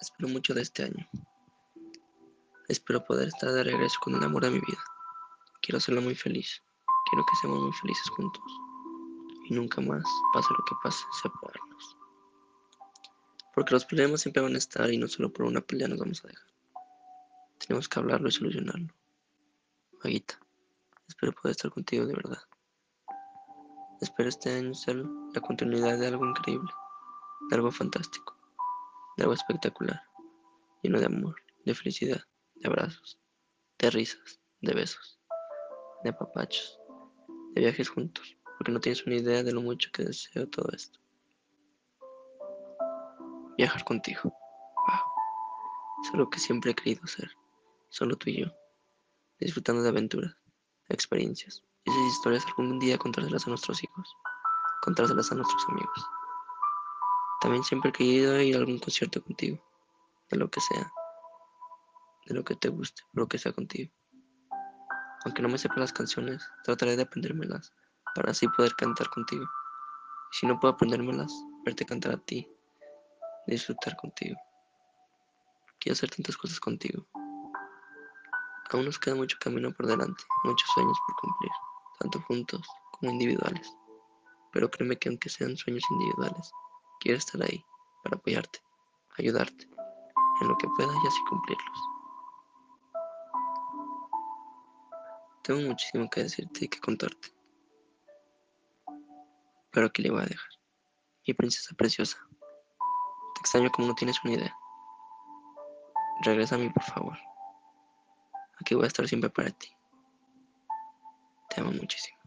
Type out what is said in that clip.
Espero mucho de este año. Espero poder estar de regreso con el amor de mi vida. Quiero hacerlo muy feliz. Quiero que seamos muy felices juntos. Y nunca más, pase lo que pase, separarnos. Porque los problemas siempre van a estar y no solo por una pelea nos vamos a dejar. Tenemos que hablarlo y solucionarlo. Maguita, espero poder estar contigo de verdad. Espero este año ser la continuidad de algo increíble, de algo fantástico, de algo espectacular, lleno de amor, de felicidad, de abrazos, de risas, de besos, de papachos, de viajes juntos, porque no tienes una idea de lo mucho que deseo todo esto. Viajar contigo. Wow. Es algo que siempre he querido hacer, solo tú y yo, disfrutando de aventuras, experiencias, y esas historias algún día contárselas a nuestros hijos, contárselas a nuestros amigos. También siempre he querido ir a algún concierto contigo, de lo que sea, de lo que te guste, pero que sea contigo. Aunque no me sepa las canciones, trataré de aprendérmelas para así poder cantar contigo. Y si no puedo aprendérmelas, verte cantar a ti, disfrutar contigo. Quiero hacer tantas cosas contigo. Aún nos queda mucho camino por delante, muchos sueños por cumplir, tanto juntos como individuales. Pero créeme que aunque sean sueños individuales, quiero estar ahí para apoyarte, ayudarte en lo que pueda y así cumplirlos. Tengo muchísimo que decirte y que contarte. Pero aquí le voy a dejar. Mi princesa preciosa. Te extraño como no tienes una idea. Regresa a mí, por favor. Aquí voy a estar siempre para ti. Te amo muchísimo.